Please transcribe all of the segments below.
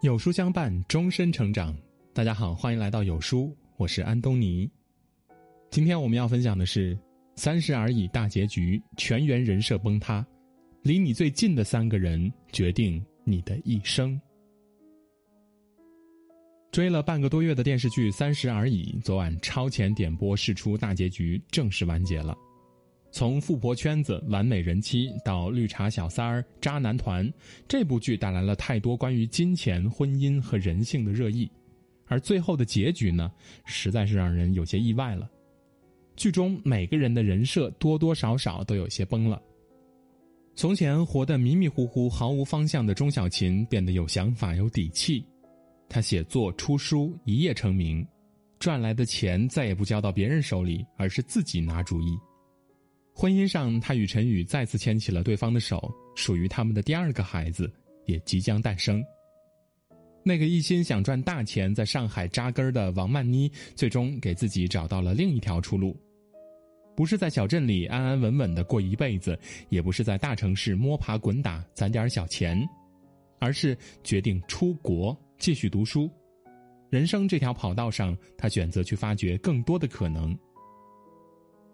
有书相伴，终身成长。大家好，欢迎来到有书，我是安东尼。今天我们要分享的是《三十而已》大结局，全员人设崩塌，离你最近的三个人决定你的一生。追了半个多月的电视剧《三十而已》，昨晚超前点播试出大结局，正式完结了。从富婆圈子、完美人妻到绿茶小三儿、渣男团，这部剧带来了太多关于金钱、婚姻和人性的热议，而最后的结局呢，实在是让人有些意外了。剧中每个人的人设多多少少都有些崩了。从前活得迷迷糊糊、毫无方向的钟小琴变得有想法、有底气，她写作、出书一夜成名，赚来的钱再也不交到别人手里，而是自己拿主意。婚姻上，他与陈宇再次牵起了对方的手，属于他们的第二个孩子也即将诞生。那个一心想赚大钱在上海扎根的王曼妮，最终给自己找到了另一条出路，不是在小镇里安安稳稳的过一辈子，也不是在大城市摸爬滚打攒点小钱，而是决定出国继续读书。人生这条跑道上，他选择去发掘更多的可能。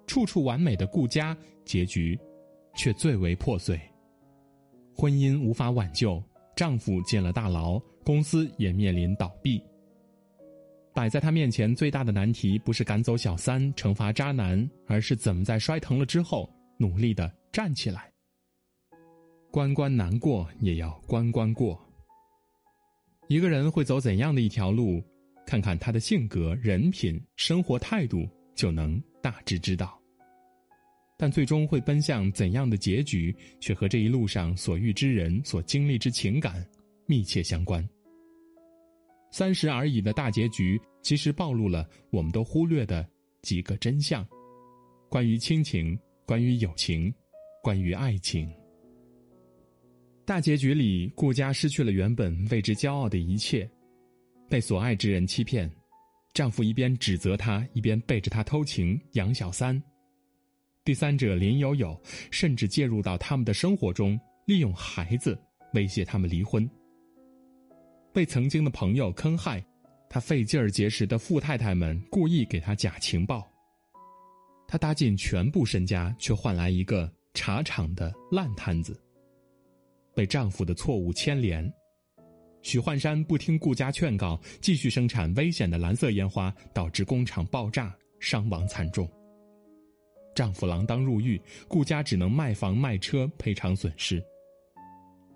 处处完美的顾家，结局却最为破碎。婚姻无法挽救，丈夫进了大牢，公司也面临倒闭。摆在他面前最大的难题，不是赶走小三、惩罚渣男，而是怎么在摔疼了之后努力的站起来。关关难过，也要关关过。一个人会走怎样的一条路，看看他的性格、人品、生活态度，就能大致知道。但最终会奔向怎样的结局，却和这一路上所遇之人、所经历之情感密切相关。三十而已的大结局，其实暴露了我们都忽略的几个真相：关于亲情，关于友情，关于爱情。大结局里，顾家失去了原本为之骄傲的一切，被所爱之人欺骗，丈夫一边指责她，一边背着她偷情养小三。第三者林有有甚至介入到他们的生活中，利用孩子威胁他们离婚。被曾经的朋友坑害，他费劲儿结识的富太太们故意给他假情报。他搭进全部身家，却换来一个茶厂的烂摊子。被丈夫的错误牵连，许幻山不听顾家劝告，继续生产危险的蓝色烟花，导致工厂爆炸，伤亡惨重。丈夫锒铛入狱，顾家只能卖房卖车赔偿损失。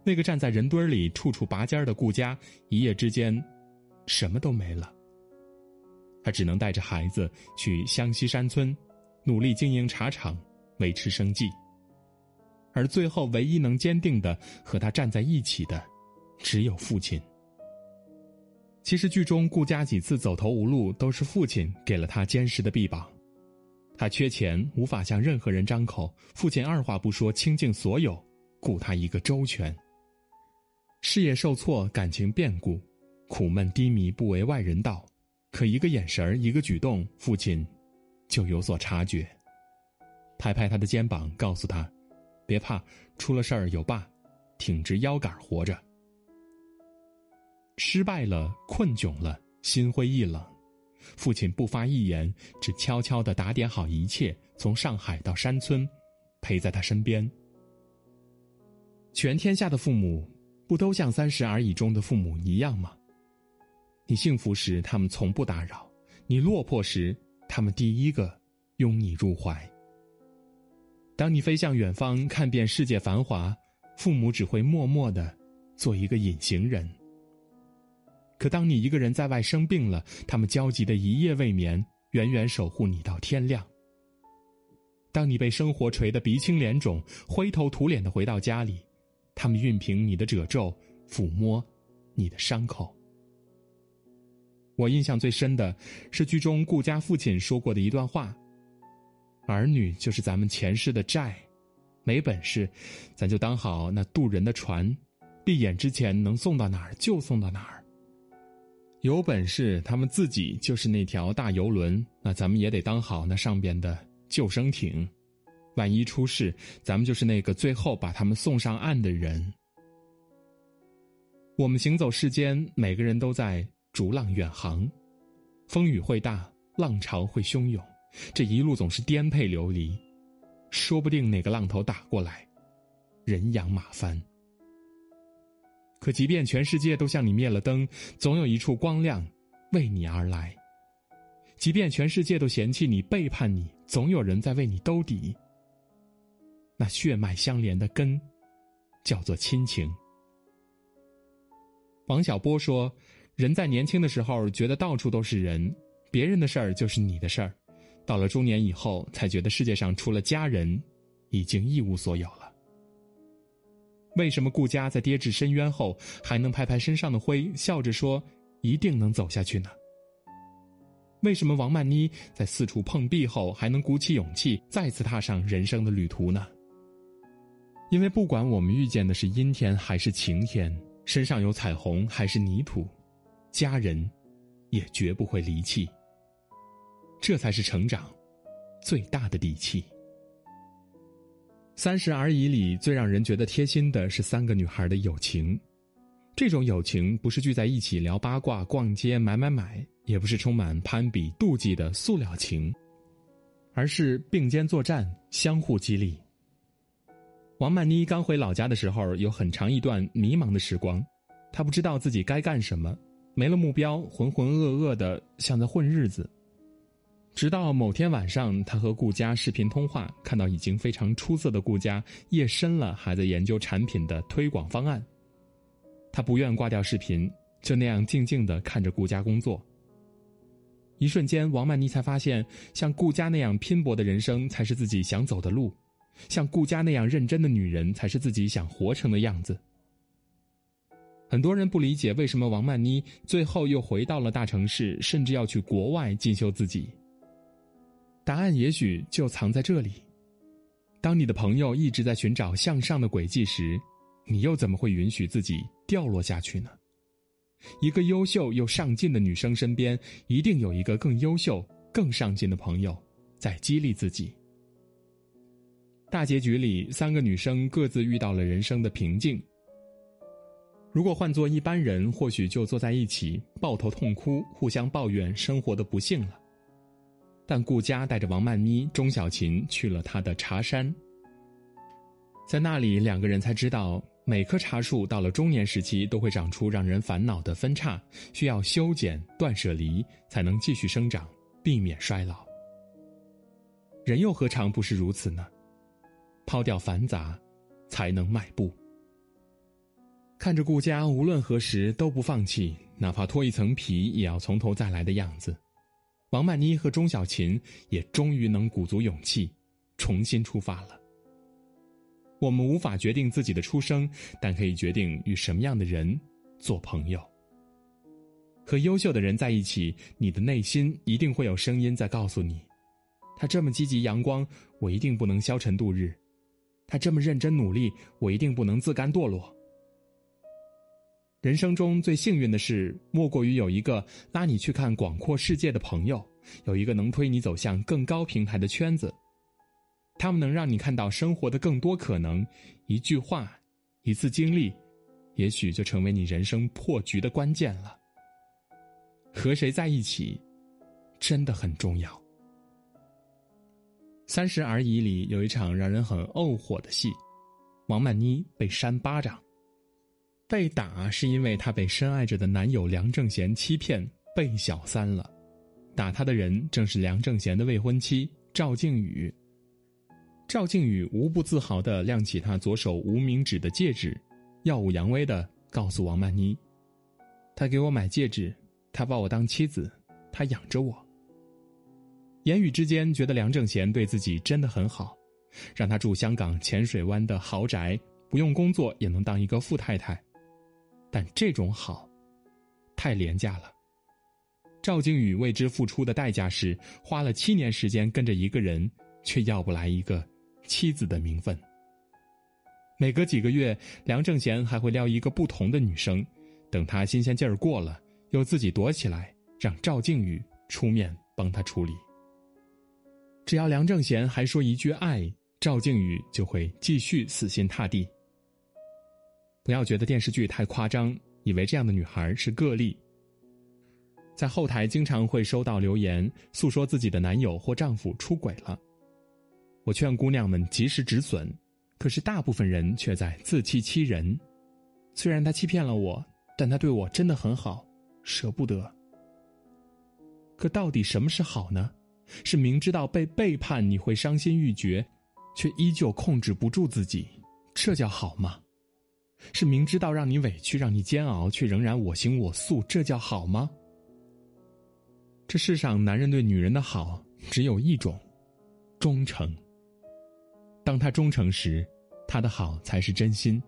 那个站在人堆里处处拔尖的顾家，一夜之间，什么都没了。他只能带着孩子去湘西山村，努力经营茶厂，维持生计。而最后，唯一能坚定的和他站在一起的，只有父亲。其实剧中顾家几次走投无路，都是父亲给了他坚实的臂膀。他缺钱，无法向任何人张口。父亲二话不说，倾尽所有，顾他一个周全。事业受挫，感情变故，苦闷低迷，不为外人道。可一个眼神一个举动，父亲就有所察觉，拍拍他的肩膀，告诉他：“别怕，出了事儿有爸，挺直腰杆活着。”失败了，困窘了，心灰意冷。父亲不发一言，只悄悄地打点好一切，从上海到山村，陪在他身边。全天下的父母，不都像《三十而已》中的父母一样吗？你幸福时，他们从不打扰；你落魄时，他们第一个拥你入怀。当你飞向远方，看遍世界繁华，父母只会默默的做一个隐形人。可当你一个人在外生病了，他们焦急的一夜未眠，远远守护你到天亮。当你被生活锤得鼻青脸肿，灰头土脸的回到家里，他们熨平你的褶皱，抚摸你的伤口。我印象最深的是剧中顾家父亲说过的一段话：“儿女就是咱们前世的债，没本事，咱就当好那渡人的船，闭眼之前能送到哪儿就送到哪儿。”有本事，他们自己就是那条大游轮，那咱们也得当好那上边的救生艇。万一出事，咱们就是那个最后把他们送上岸的人。我们行走世间，每个人都在逐浪远航，风雨会大，浪潮会汹涌，这一路总是颠沛流离，说不定哪个浪头打过来，人仰马翻。可即便全世界都向你灭了灯，总有一处光亮为你而来；即便全世界都嫌弃你、背叛你，总有人在为你兜底。那血脉相连的根，叫做亲情。王小波说：“人在年轻的时候觉得到处都是人，别人的事儿就是你的事儿；到了中年以后，才觉得世界上除了家人，已经一无所有了。为什么顾家在跌至深渊后还能拍拍身上的灰，笑着说一定能走下去呢？为什么王曼妮在四处碰壁后还能鼓起勇气再次踏上人生的旅途呢？因为不管我们遇见的是阴天还是晴天。”身上有彩虹还是泥土，家人也绝不会离弃。这才是成长最大的底气。《三十而已》里最让人觉得贴心的是三个女孩的友情，这种友情不是聚在一起聊八卦、逛街、买买买，也不是充满攀比、妒忌的塑料情，而是并肩作战，相互激励。王曼妮刚回老家的时候，有很长一段迷茫的时光，她不知道自己该干什么，没了目标，浑浑噩噩的像在混日子。直到某天晚上，他和顾佳视频通话，看到已经非常出色的顾佳夜深了还在研究产品的推广方案，他不愿挂掉视频，就那样静静的看着顾佳工作。一瞬间，王曼妮才发现，像顾佳那样拼搏的人生，才是自己想走的路。像顾佳那样认真的女人，才是自己想活成的样子。很多人不理解为什么王曼妮最后又回到了大城市，甚至要去国外进修自己。答案也许就藏在这里：当你的朋友一直在寻找向上的轨迹时，你又怎么会允许自己掉落下去呢？一个优秀又上进的女生身边，一定有一个更优秀、更上进的朋友，在激励自己。大结局里，三个女生各自遇到了人生的瓶颈。如果换做一般人，或许就坐在一起抱头痛哭，互相抱怨生活的不幸了。但顾家带着王曼妮、钟小琴去了他的茶山，在那里，两个人才知道，每棵茶树到了中年时期都会长出让人烦恼的分叉，需要修剪、断舍离，才能继续生长，避免衰老。人又何尝不是如此呢？抛掉繁杂，才能迈步。看着顾家无论何时都不放弃，哪怕脱一层皮也要从头再来的样子，王曼妮和钟小琴也终于能鼓足勇气，重新出发了。我们无法决定自己的出生，但可以决定与什么样的人做朋友。和优秀的人在一起，你的内心一定会有声音在告诉你：他这么积极阳光，我一定不能消沉度日。他这么认真努力，我一定不能自甘堕落。人生中最幸运的事，莫过于有一个拉你去看广阔世界的朋友，有一个能推你走向更高平台的圈子。他们能让你看到生活的更多可能。一句话，一次经历，也许就成为你人生破局的关键了。和谁在一起，真的很重要。《三十而已》里有一场让人很怄火的戏，王曼妮被扇巴掌，被打是因为她被深爱着的男友梁正贤欺骗被小三了，打她的人正是梁正贤的未婚妻赵静宇。赵静宇无不自豪的亮起他左手无名指的戒指，耀武扬威的告诉王曼妮：“他给我买戒指，他把我当妻子，他养着我。”言语之间觉得梁正贤对自己真的很好，让他住香港浅水湾的豪宅，不用工作也能当一个富太太。但这种好，太廉价了。赵靖宇为之付出的代价是花了七年时间跟着一个人，却要不来一个妻子的名分。每隔几个月，梁正贤还会撩一个不同的女生，等他新鲜劲儿过了，又自己躲起来，让赵靖宇出面帮他处理。只要梁正贤还说一句爱，赵靖宇就会继续死心塌地。不要觉得电视剧太夸张，以为这样的女孩是个例。在后台经常会收到留言，诉说自己的男友或丈夫出轨了。我劝姑娘们及时止损，可是大部分人却在自欺欺人。虽然他欺骗了我，但他对我真的很好，舍不得。可到底什么是好呢？是明知道被背叛你会伤心欲绝，却依旧控制不住自己，这叫好吗？是明知道让你委屈、让你煎熬，却仍然我行我素，这叫好吗？这世上男人对女人的好只有一种，忠诚。当他忠诚时，他的好才是真心；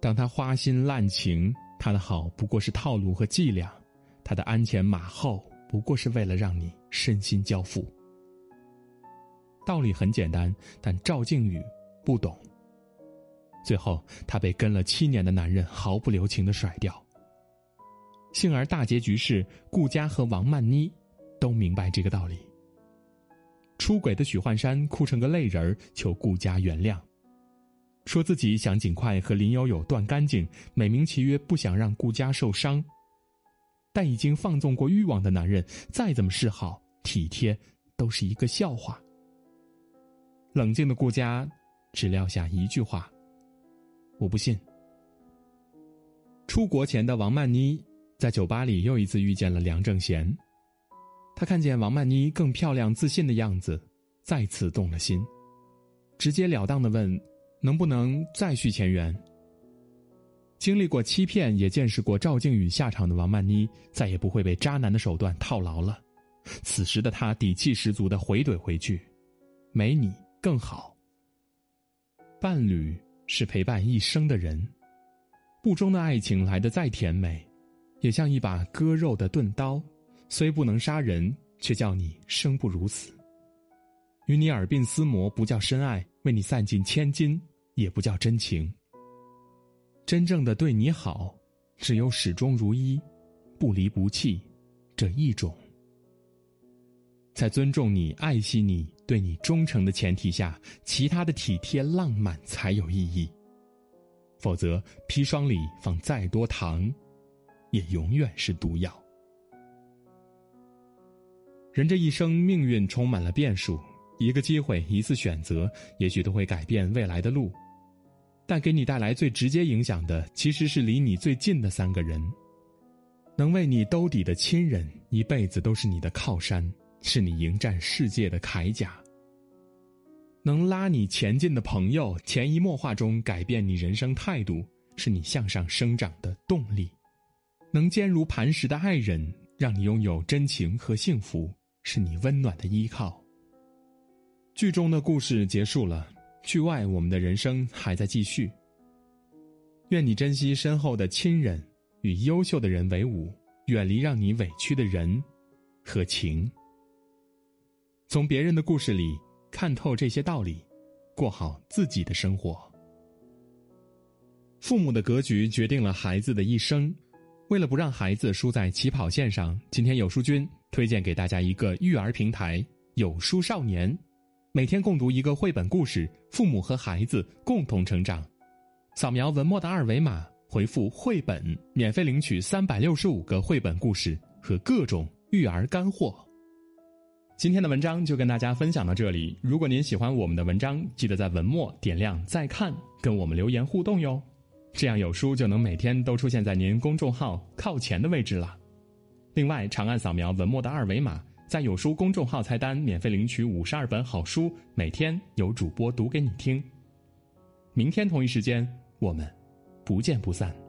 当他花心滥情，他的好不过是套路和伎俩，他的鞍前马后不过是为了让你身心交付。道理很简单，但赵靖宇不懂。最后，她被跟了七年的男人毫不留情的甩掉。幸而大结局是顾佳和王曼妮都明白这个道理。出轨的许幻山哭成个泪人儿求顾佳原谅，说自己想尽快和林有有断干净，美名其曰不想让顾佳受伤。但已经放纵过欲望的男人，再怎么示好体贴，都是一个笑话。冷静的顾佳只撂下一句话。我不信。出国前的王曼妮在酒吧里又一次遇见了梁正贤，他看见王曼妮更漂亮、自信的样子，再次动了心，直截了当的问：“能不能再续前缘？”经历过欺骗，也见识过赵靖宇下场的王曼妮，再也不会被渣男的手段套牢了。此时的她底气十足的回怼回去：“没你更好。”伴侣。是陪伴一生的人，不忠的爱情来得再甜美，也像一把割肉的钝刀，虽不能杀人，却叫你生不如死。与你耳鬓厮磨不叫深爱，为你散尽千金也不叫真情。真正的对你好，只有始终如一，不离不弃，这一种。在尊重你、爱惜你、对你忠诚的前提下，其他的体贴浪漫才有意义。否则，砒霜里放再多糖，也永远是毒药。人这一生，命运充满了变数，一个机会、一次选择，也许都会改变未来的路。但给你带来最直接影响的，其实是离你最近的三个人。能为你兜底的亲人，一辈子都是你的靠山。是你迎战世界的铠甲。能拉你前进的朋友，潜移默化中改变你人生态度，是你向上生长的动力；能坚如磐石的爱人，让你拥有真情和幸福，是你温暖的依靠。剧中的故事结束了，剧外我们的人生还在继续。愿你珍惜身后的亲人，与优秀的人为伍，远离让你委屈的人和情。从别人的故事里看透这些道理，过好自己的生活。父母的格局决定了孩子的一生。为了不让孩子输在起跑线上，今天有书君推荐给大家一个育儿平台——有书少年，每天共读一个绘本故事，父母和孩子共同成长。扫描文末的二维码，回复“绘本”，免费领取三百六十五个绘本故事和各种育儿干货。今天的文章就跟大家分享到这里。如果您喜欢我们的文章，记得在文末点亮再看，跟我们留言互动哟。这样有书就能每天都出现在您公众号靠前的位置了。另外，长按扫描文末的二维码，在有书公众号菜单免费领取五十二本好书，每天有主播读给你听。明天同一时间，我们不见不散。